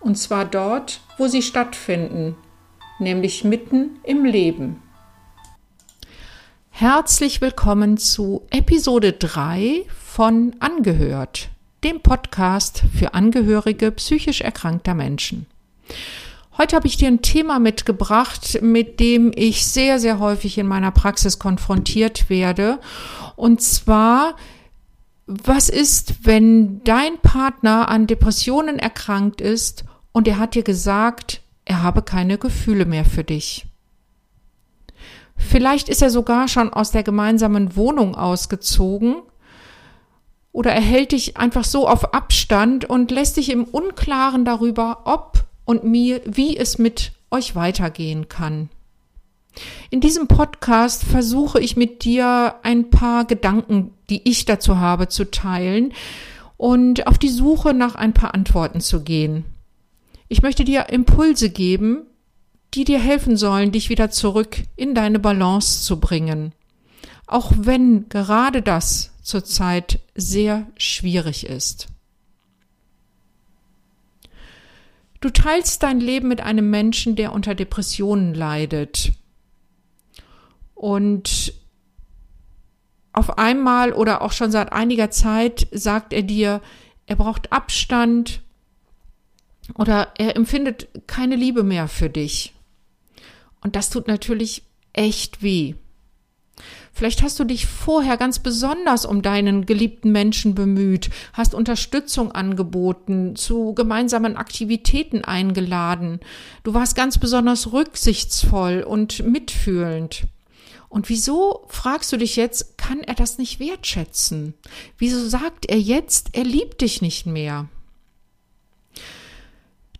und zwar dort, wo sie stattfinden, nämlich mitten im Leben. Herzlich willkommen zu Episode 3 von Angehört, dem Podcast für Angehörige psychisch erkrankter Menschen. Heute habe ich dir ein Thema mitgebracht, mit dem ich sehr, sehr häufig in meiner Praxis konfrontiert werde. Und zwar was ist, wenn dein Partner an Depressionen erkrankt ist und er hat dir gesagt, er habe keine Gefühle mehr für dich? Vielleicht ist er sogar schon aus der gemeinsamen Wohnung ausgezogen oder er hält dich einfach so auf Abstand und lässt dich im Unklaren darüber, ob und mir, wie es mit euch weitergehen kann. In diesem Podcast versuche ich mit dir ein paar Gedanken, die ich dazu habe, zu teilen und auf die Suche nach ein paar Antworten zu gehen. Ich möchte dir Impulse geben, die dir helfen sollen, dich wieder zurück in deine Balance zu bringen. Auch wenn gerade das zurzeit sehr schwierig ist. Du teilst dein Leben mit einem Menschen, der unter Depressionen leidet. Und auf einmal oder auch schon seit einiger Zeit sagt er dir, er braucht Abstand oder er empfindet keine Liebe mehr für dich. Und das tut natürlich echt weh. Vielleicht hast du dich vorher ganz besonders um deinen geliebten Menschen bemüht, hast Unterstützung angeboten, zu gemeinsamen Aktivitäten eingeladen. Du warst ganz besonders rücksichtsvoll und mitfühlend. Und wieso fragst du dich jetzt, kann er das nicht wertschätzen? Wieso sagt er jetzt, er liebt dich nicht mehr?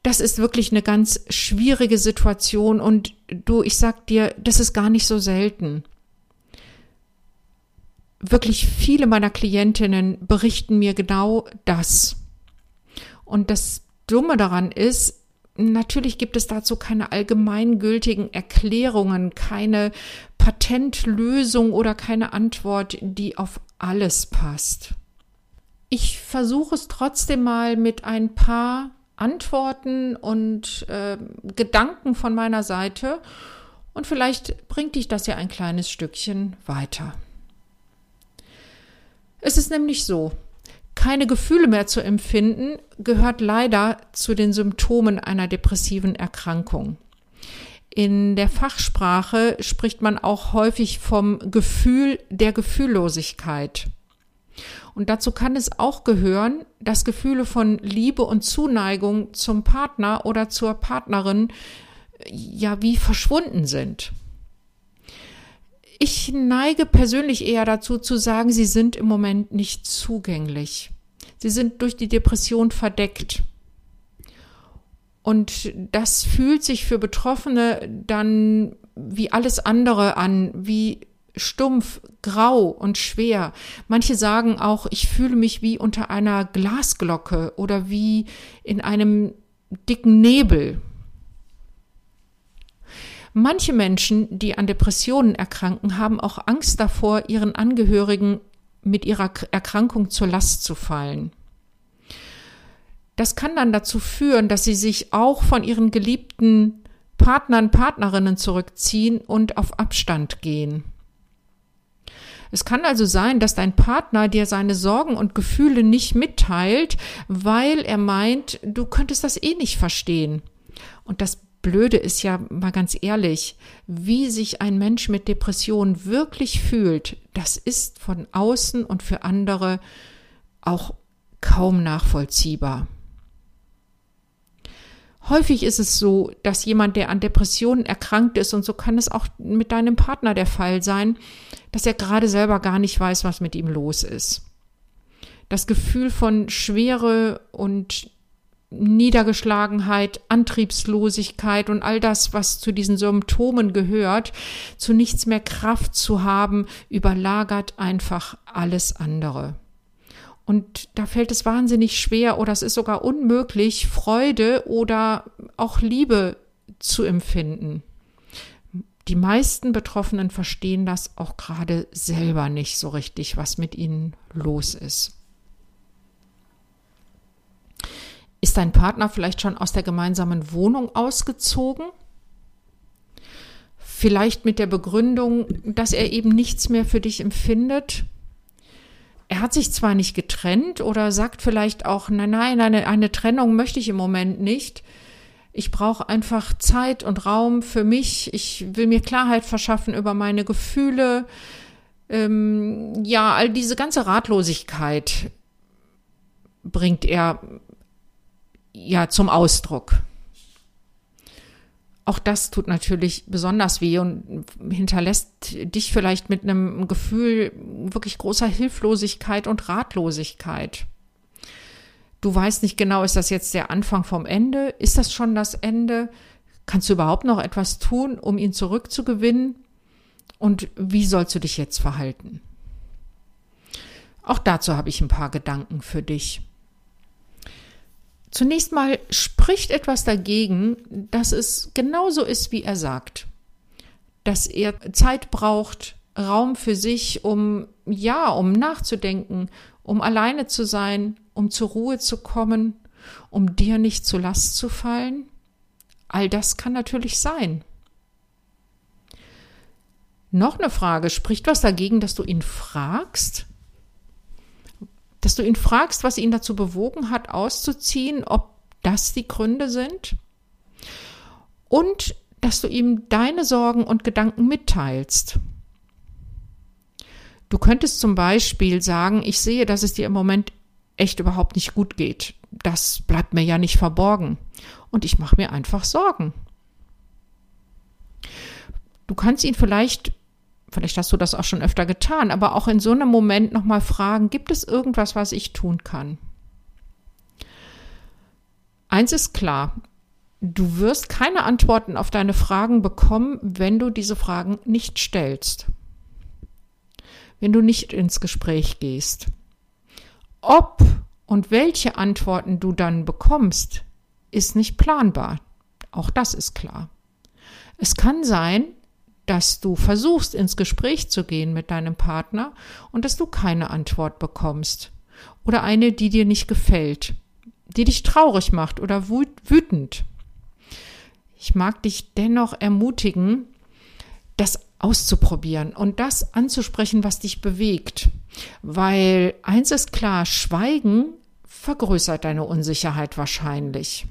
Das ist wirklich eine ganz schwierige Situation und du, ich sag dir, das ist gar nicht so selten. Wirklich viele meiner Klientinnen berichten mir genau das. Und das Dumme daran ist, Natürlich gibt es dazu keine allgemeingültigen Erklärungen, keine Patentlösung oder keine Antwort, die auf alles passt. Ich versuche es trotzdem mal mit ein paar Antworten und äh, Gedanken von meiner Seite und vielleicht bringt dich das ja ein kleines Stückchen weiter. Es ist nämlich so, keine Gefühle mehr zu empfinden, gehört leider zu den Symptomen einer depressiven Erkrankung. In der Fachsprache spricht man auch häufig vom Gefühl der Gefühllosigkeit. Und dazu kann es auch gehören, dass Gefühle von Liebe und Zuneigung zum Partner oder zur Partnerin ja wie verschwunden sind. Ich neige persönlich eher dazu zu sagen, sie sind im Moment nicht zugänglich. Sie sind durch die Depression verdeckt. Und das fühlt sich für Betroffene dann wie alles andere an, wie stumpf, grau und schwer. Manche sagen auch, ich fühle mich wie unter einer Glasglocke oder wie in einem dicken Nebel. Manche Menschen, die an Depressionen erkranken, haben auch Angst davor, ihren Angehörigen mit ihrer Erkrankung zur Last zu fallen. Das kann dann dazu führen, dass sie sich auch von ihren geliebten Partnern, Partnerinnen zurückziehen und auf Abstand gehen. Es kann also sein, dass dein Partner dir seine Sorgen und Gefühle nicht mitteilt, weil er meint, du könntest das eh nicht verstehen. Und das Blöde ist ja mal ganz ehrlich, wie sich ein Mensch mit Depression wirklich fühlt, das ist von außen und für andere auch kaum nachvollziehbar. Häufig ist es so, dass jemand, der an Depressionen erkrankt ist, und so kann es auch mit deinem Partner der Fall sein, dass er gerade selber gar nicht weiß, was mit ihm los ist. Das Gefühl von Schwere und Niedergeschlagenheit, Antriebslosigkeit und all das, was zu diesen Symptomen gehört, zu nichts mehr Kraft zu haben, überlagert einfach alles andere. Und da fällt es wahnsinnig schwer oder es ist sogar unmöglich, Freude oder auch Liebe zu empfinden. Die meisten Betroffenen verstehen das auch gerade selber nicht so richtig, was mit ihnen los ist. Ist dein Partner vielleicht schon aus der gemeinsamen Wohnung ausgezogen? Vielleicht mit der Begründung, dass er eben nichts mehr für dich empfindet. Er hat sich zwar nicht getrennt oder sagt vielleicht auch, nein, nein, eine, eine Trennung möchte ich im Moment nicht. Ich brauche einfach Zeit und Raum für mich. Ich will mir Klarheit verschaffen über meine Gefühle. Ähm, ja, all diese ganze Ratlosigkeit bringt er ja zum Ausdruck. Auch das tut natürlich besonders weh und hinterlässt dich vielleicht mit einem Gefühl wirklich großer Hilflosigkeit und Ratlosigkeit. Du weißt nicht genau, ist das jetzt der Anfang vom Ende? Ist das schon das Ende? Kannst du überhaupt noch etwas tun, um ihn zurückzugewinnen? Und wie sollst du dich jetzt verhalten? Auch dazu habe ich ein paar Gedanken für dich. Zunächst mal spricht etwas dagegen, dass es genauso ist, wie er sagt. Dass er Zeit braucht, Raum für sich, um, ja, um nachzudenken, um alleine zu sein, um zur Ruhe zu kommen, um dir nicht zu Last zu fallen. All das kann natürlich sein. Noch eine Frage, spricht was dagegen, dass du ihn fragst? dass du ihn fragst, was ihn dazu bewogen hat, auszuziehen, ob das die Gründe sind. Und dass du ihm deine Sorgen und Gedanken mitteilst. Du könntest zum Beispiel sagen, ich sehe, dass es dir im Moment echt überhaupt nicht gut geht. Das bleibt mir ja nicht verborgen. Und ich mache mir einfach Sorgen. Du kannst ihn vielleicht vielleicht hast du das auch schon öfter getan, aber auch in so einem Moment nochmal fragen, gibt es irgendwas, was ich tun kann? Eins ist klar, du wirst keine Antworten auf deine Fragen bekommen, wenn du diese Fragen nicht stellst, wenn du nicht ins Gespräch gehst. Ob und welche Antworten du dann bekommst, ist nicht planbar. Auch das ist klar. Es kann sein, dass du versuchst, ins Gespräch zu gehen mit deinem Partner und dass du keine Antwort bekommst. Oder eine, die dir nicht gefällt, die dich traurig macht oder wütend. Ich mag dich dennoch ermutigen, das auszuprobieren und das anzusprechen, was dich bewegt. Weil eins ist klar, Schweigen vergrößert deine Unsicherheit wahrscheinlich.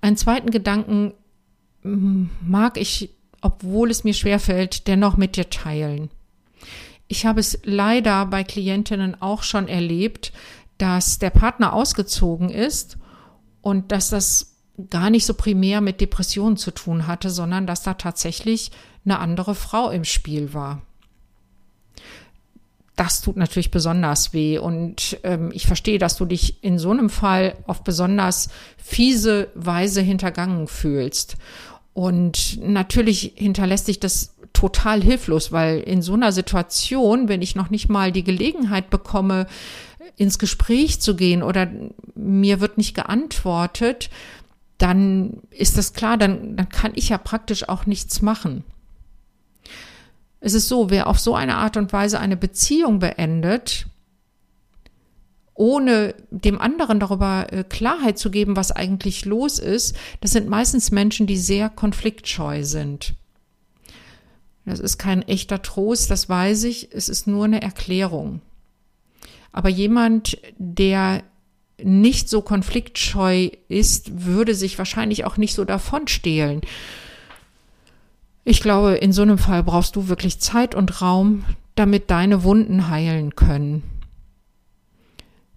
Einen zweiten Gedanken mag ich, obwohl es mir schwerfällt, dennoch mit dir teilen. Ich habe es leider bei Klientinnen auch schon erlebt, dass der Partner ausgezogen ist und dass das gar nicht so primär mit Depressionen zu tun hatte, sondern dass da tatsächlich eine andere Frau im Spiel war. Das tut natürlich besonders weh und ähm, ich verstehe, dass du dich in so einem Fall auf besonders fiese Weise hintergangen fühlst. Und natürlich hinterlässt sich das total hilflos, weil in so einer Situation, wenn ich noch nicht mal die Gelegenheit bekomme, ins Gespräch zu gehen oder mir wird nicht geantwortet, dann ist das klar, dann, dann kann ich ja praktisch auch nichts machen. Es ist so, wer auf so eine Art und Weise eine Beziehung beendet, ohne dem anderen darüber äh, Klarheit zu geben, was eigentlich los ist, das sind meistens Menschen, die sehr konfliktscheu sind. Das ist kein echter Trost, das weiß ich, es ist nur eine Erklärung. Aber jemand, der nicht so konfliktscheu ist, würde sich wahrscheinlich auch nicht so davonstehlen. Ich glaube, in so einem Fall brauchst du wirklich Zeit und Raum, damit deine Wunden heilen können.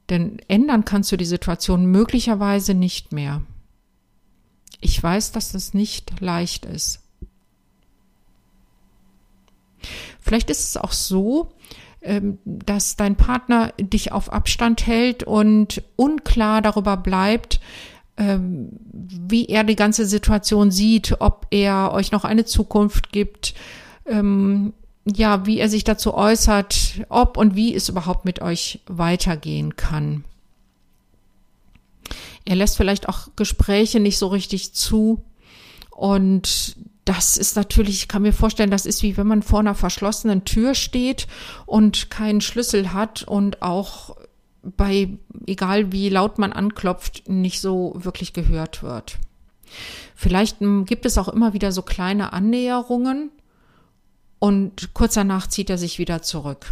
Denn ändern kannst du die Situation möglicherweise nicht mehr. Ich weiß, dass das nicht leicht ist. Vielleicht ist es auch so, ähm, dass dein Partner dich auf Abstand hält und unklar darüber bleibt, wie er die ganze Situation sieht, ob er euch noch eine Zukunft gibt, ähm, ja, wie er sich dazu äußert, ob und wie es überhaupt mit euch weitergehen kann. Er lässt vielleicht auch Gespräche nicht so richtig zu. Und das ist natürlich, ich kann mir vorstellen, das ist wie wenn man vor einer verschlossenen Tür steht und keinen Schlüssel hat und auch bei, egal wie laut man anklopft, nicht so wirklich gehört wird. Vielleicht hm, gibt es auch immer wieder so kleine Annäherungen und kurz danach zieht er sich wieder zurück.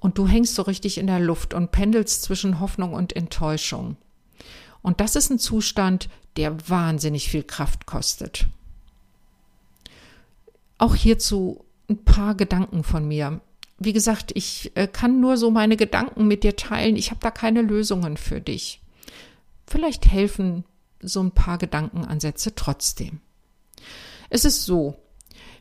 Und du hängst so richtig in der Luft und pendelst zwischen Hoffnung und Enttäuschung. Und das ist ein Zustand, der wahnsinnig viel Kraft kostet. Auch hierzu ein paar Gedanken von mir. Wie gesagt, ich äh, kann nur so meine Gedanken mit dir teilen. Ich habe da keine Lösungen für dich. Vielleicht helfen so ein paar Gedankenansätze trotzdem. Es ist so,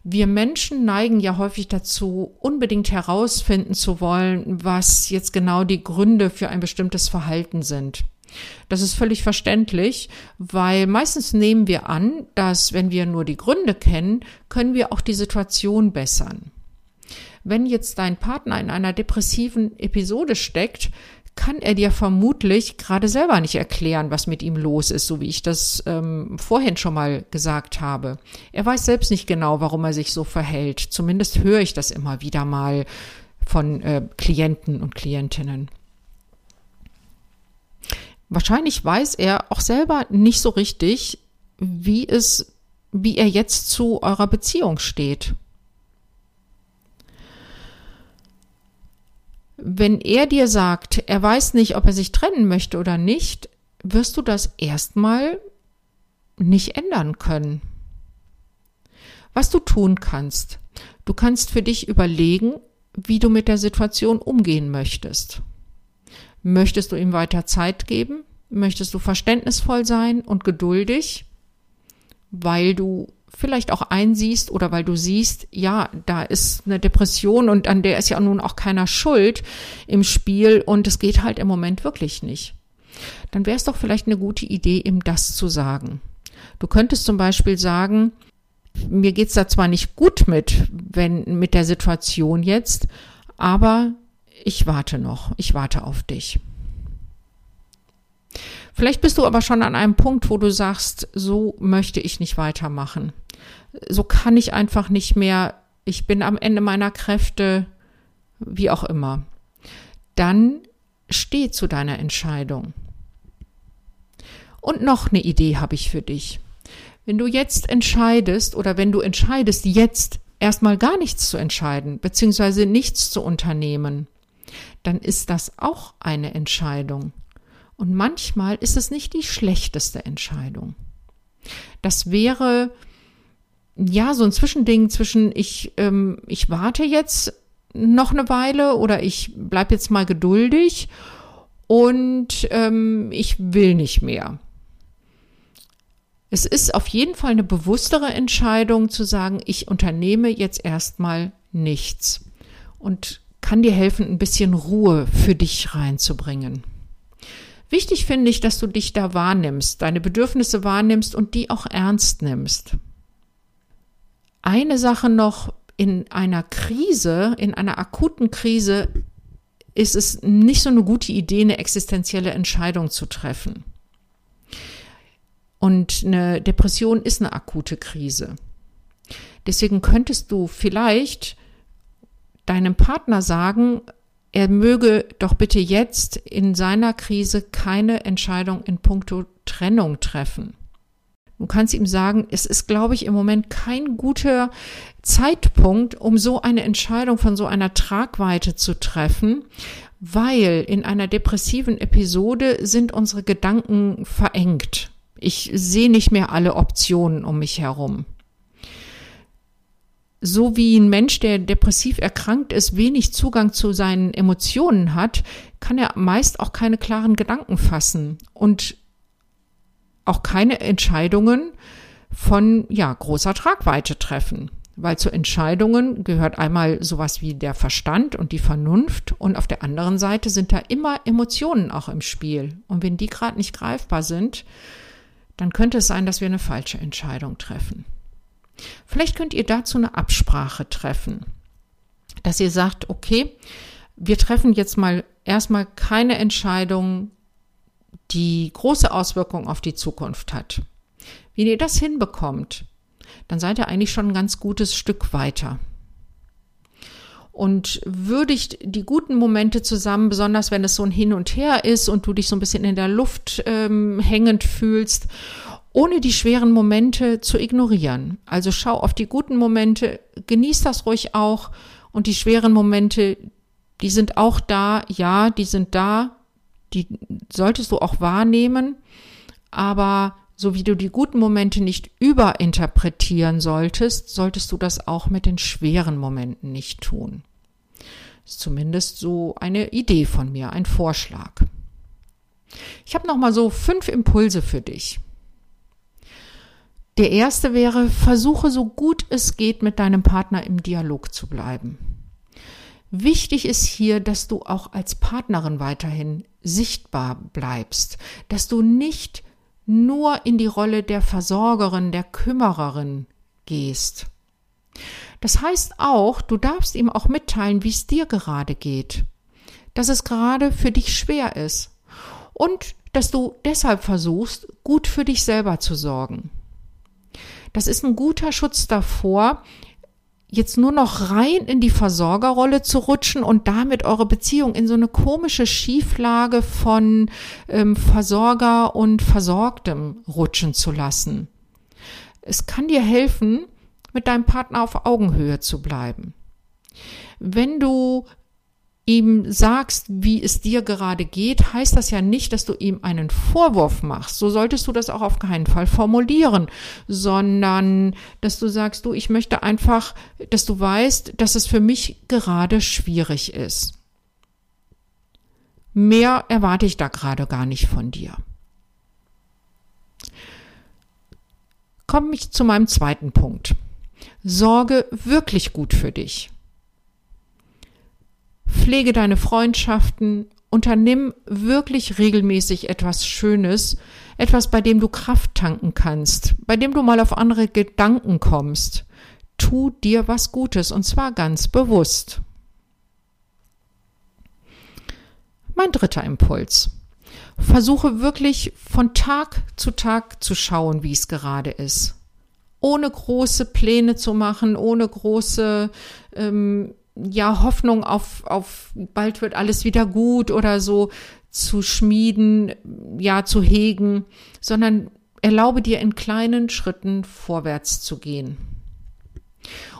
wir Menschen neigen ja häufig dazu, unbedingt herausfinden zu wollen, was jetzt genau die Gründe für ein bestimmtes Verhalten sind. Das ist völlig verständlich, weil meistens nehmen wir an, dass wenn wir nur die Gründe kennen, können wir auch die Situation bessern. Wenn jetzt dein Partner in einer depressiven Episode steckt, kann er dir vermutlich gerade selber nicht erklären, was mit ihm los ist, so wie ich das ähm, vorhin schon mal gesagt habe. Er weiß selbst nicht genau, warum er sich so verhält. Zumindest höre ich das immer wieder mal von äh, Klienten und Klientinnen. Wahrscheinlich weiß er auch selber nicht so richtig, wie es, wie er jetzt zu eurer Beziehung steht. Wenn er dir sagt, er weiß nicht, ob er sich trennen möchte oder nicht, wirst du das erstmal nicht ändern können. Was du tun kannst, du kannst für dich überlegen, wie du mit der Situation umgehen möchtest. Möchtest du ihm weiter Zeit geben? Möchtest du verständnisvoll sein und geduldig, weil du vielleicht auch einsiehst oder weil du siehst, ja, da ist eine Depression und an der ist ja nun auch keiner schuld im Spiel und es geht halt im Moment wirklich nicht. Dann wäre es doch vielleicht eine gute Idee, ihm das zu sagen. Du könntest zum Beispiel sagen, mir geht's da zwar nicht gut mit, wenn mit der Situation jetzt, aber ich warte noch, ich warte auf dich. Vielleicht bist du aber schon an einem Punkt, wo du sagst, so möchte ich nicht weitermachen. So kann ich einfach nicht mehr. Ich bin am Ende meiner Kräfte, wie auch immer. Dann steh zu deiner Entscheidung. Und noch eine Idee habe ich für dich. Wenn du jetzt entscheidest oder wenn du entscheidest, jetzt erstmal gar nichts zu entscheiden, beziehungsweise nichts zu unternehmen, dann ist das auch eine Entscheidung. Und manchmal ist es nicht die schlechteste Entscheidung. Das wäre ja so ein Zwischending zwischen ich, ähm, ich warte jetzt noch eine Weile oder ich bleib jetzt mal geduldig und ähm, ich will nicht mehr. Es ist auf jeden Fall eine bewusstere Entscheidung zu sagen, ich unternehme jetzt erstmal nichts. Und kann dir helfen, ein bisschen Ruhe für dich reinzubringen. Wichtig finde ich, dass du dich da wahrnimmst, deine Bedürfnisse wahrnimmst und die auch ernst nimmst. Eine Sache noch, in einer Krise, in einer akuten Krise, ist es nicht so eine gute Idee, eine existenzielle Entscheidung zu treffen. Und eine Depression ist eine akute Krise. Deswegen könntest du vielleicht deinem Partner sagen, er möge doch bitte jetzt in seiner Krise keine Entscheidung in puncto Trennung treffen. Du kannst ihm sagen, es ist, glaube ich, im Moment kein guter Zeitpunkt, um so eine Entscheidung von so einer Tragweite zu treffen, weil in einer depressiven Episode sind unsere Gedanken verengt. Ich sehe nicht mehr alle Optionen um mich herum so wie ein Mensch, der depressiv erkrankt ist, wenig Zugang zu seinen Emotionen hat, kann er meist auch keine klaren Gedanken fassen und auch keine Entscheidungen von ja großer Tragweite treffen. Weil zu Entscheidungen gehört einmal sowas wie der Verstand und die Vernunft und auf der anderen Seite sind da immer Emotionen auch im Spiel. Und wenn die gerade nicht greifbar sind, dann könnte es sein, dass wir eine falsche Entscheidung treffen. Vielleicht könnt ihr dazu eine Absprache treffen, dass ihr sagt, okay, wir treffen jetzt mal erstmal keine Entscheidung, die große Auswirkungen auf die Zukunft hat. Wenn ihr das hinbekommt, dann seid ihr eigentlich schon ein ganz gutes Stück weiter. Und würdigt die guten Momente zusammen, besonders wenn es so ein Hin und Her ist und du dich so ein bisschen in der Luft ähm, hängend fühlst, ohne die schweren Momente zu ignorieren. Also schau auf die guten Momente, genieß das ruhig auch und die schweren Momente, die sind auch da, ja, die sind da, die solltest du auch wahrnehmen, aber so wie du die guten Momente nicht überinterpretieren solltest, solltest du das auch mit den schweren Momenten nicht tun. Ist zumindest so eine Idee von mir, ein Vorschlag. Ich habe noch mal so fünf Impulse für dich. Der erste wäre, versuche so gut es geht mit deinem Partner im Dialog zu bleiben. Wichtig ist hier, dass du auch als Partnerin weiterhin sichtbar bleibst, dass du nicht nur in die Rolle der Versorgerin, der Kümmererin gehst. Das heißt auch, du darfst ihm auch mitteilen, wie es dir gerade geht, dass es gerade für dich schwer ist und dass du deshalb versuchst, gut für dich selber zu sorgen. Das ist ein guter Schutz davor, jetzt nur noch rein in die Versorgerrolle zu rutschen und damit eure Beziehung in so eine komische Schieflage von ähm, Versorger und Versorgtem rutschen zu lassen. Es kann dir helfen, mit deinem Partner auf Augenhöhe zu bleiben. Wenn du ihm sagst, wie es dir gerade geht, heißt das ja nicht, dass du ihm einen Vorwurf machst. So solltest du das auch auf keinen Fall formulieren, sondern dass du sagst, du, ich möchte einfach, dass du weißt, dass es für mich gerade schwierig ist. Mehr erwarte ich da gerade gar nicht von dir. Komme ich zu meinem zweiten Punkt. Sorge wirklich gut für dich. Pflege deine Freundschaften, unternimm wirklich regelmäßig etwas Schönes, etwas, bei dem du Kraft tanken kannst, bei dem du mal auf andere Gedanken kommst. Tu dir was Gutes und zwar ganz bewusst. Mein dritter Impuls. Versuche wirklich von Tag zu Tag zu schauen, wie es gerade ist. Ohne große Pläne zu machen, ohne große ähm, ja, Hoffnung auf, auf bald wird alles wieder gut oder so zu schmieden, ja, zu hegen, sondern erlaube dir in kleinen Schritten vorwärts zu gehen.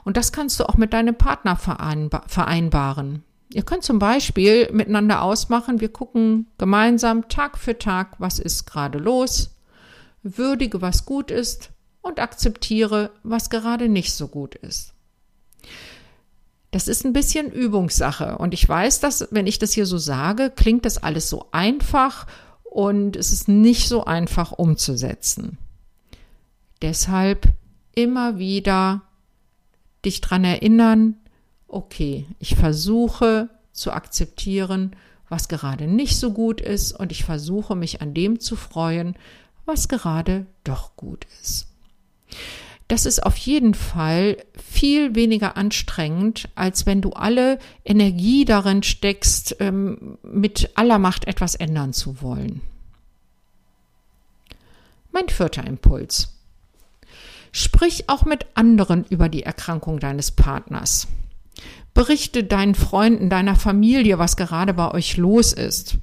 Und das kannst du auch mit deinem Partner vereinbaren. Ihr könnt zum Beispiel miteinander ausmachen, wir gucken gemeinsam Tag für Tag, was ist gerade los, würdige, was gut ist und akzeptiere, was gerade nicht so gut ist. Das ist ein bisschen Übungssache. Und ich weiß, dass, wenn ich das hier so sage, klingt das alles so einfach und es ist nicht so einfach umzusetzen. Deshalb immer wieder dich dran erinnern, okay, ich versuche zu akzeptieren, was gerade nicht so gut ist und ich versuche mich an dem zu freuen, was gerade doch gut ist das ist auf jeden Fall viel weniger anstrengend, als wenn du alle Energie darin steckst, ähm, mit aller Macht etwas ändern zu wollen. Mein vierter Impuls. Sprich auch mit anderen über die Erkrankung deines Partners. Berichte deinen Freunden, deiner Familie, was gerade bei euch los ist.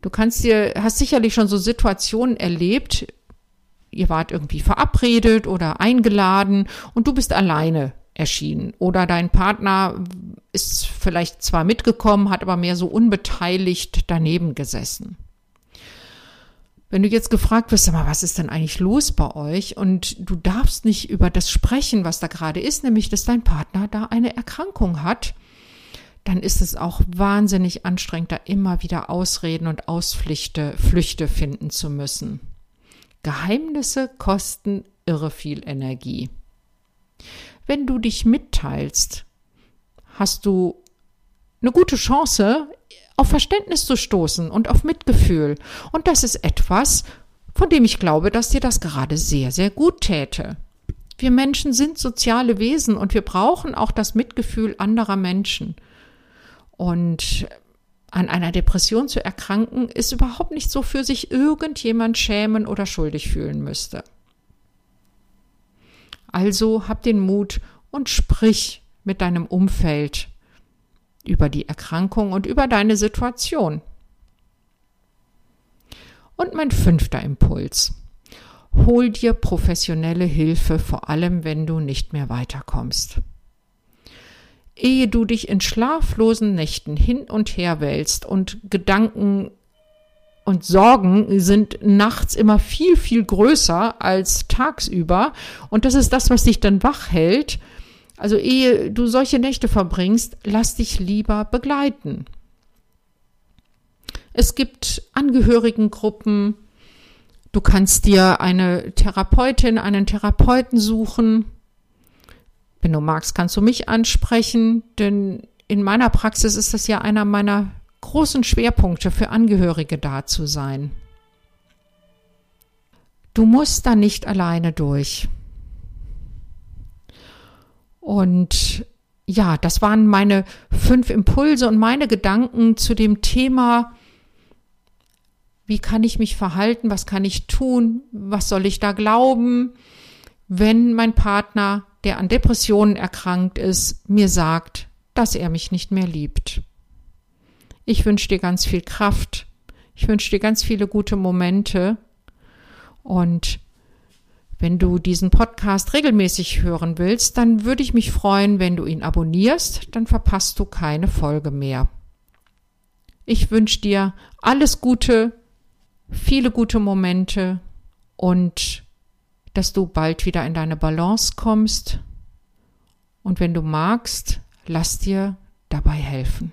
Du kannst dir, hast sicherlich schon so Situationen erlebt, ihr wart irgendwie verabredet oder eingeladen und du bist alleine erschienen. Oder dein Partner ist vielleicht zwar mitgekommen, hat aber mehr so unbeteiligt daneben gesessen. Wenn du jetzt gefragt wirst, aber was ist denn eigentlich los bei euch? Und du darfst nicht über das sprechen, was da gerade ist, nämlich, dass dein Partner da eine Erkrankung hat, dann ist es auch wahnsinnig anstrengend, da immer wieder Ausreden und Ausflüchte Flüchte finden zu müssen. Geheimnisse kosten irre viel Energie. Wenn du dich mitteilst, hast du eine gute Chance, auf Verständnis zu stoßen und auf Mitgefühl. Und das ist etwas, von dem ich glaube, dass dir das gerade sehr, sehr gut täte. Wir Menschen sind soziale Wesen und wir brauchen auch das Mitgefühl anderer Menschen. Und an einer Depression zu erkranken, ist überhaupt nicht so, für sich irgendjemand schämen oder schuldig fühlen müsste. Also hab den Mut und sprich mit deinem Umfeld über die Erkrankung und über deine Situation. Und mein fünfter Impuls. Hol dir professionelle Hilfe, vor allem wenn du nicht mehr weiterkommst. Ehe du dich in schlaflosen Nächten hin und her wälzt und Gedanken und Sorgen sind nachts immer viel, viel größer als tagsüber. Und das ist das, was dich dann wach hält. Also ehe du solche Nächte verbringst, lass dich lieber begleiten. Es gibt Angehörigengruppen. Du kannst dir eine Therapeutin, einen Therapeuten suchen. Wenn du magst, kannst du mich ansprechen, denn in meiner Praxis ist das ja einer meiner großen Schwerpunkte für Angehörige da zu sein. Du musst da nicht alleine durch. Und ja, das waren meine fünf Impulse und meine Gedanken zu dem Thema, wie kann ich mich verhalten, was kann ich tun, was soll ich da glauben, wenn mein Partner, der an Depressionen erkrankt ist, mir sagt, dass er mich nicht mehr liebt. Ich wünsche dir ganz viel Kraft. Ich wünsche dir ganz viele gute Momente. Und wenn du diesen Podcast regelmäßig hören willst, dann würde ich mich freuen, wenn du ihn abonnierst, dann verpasst du keine Folge mehr. Ich wünsche dir alles Gute, viele gute Momente und dass du bald wieder in deine Balance kommst. Und wenn du magst, lass dir dabei helfen.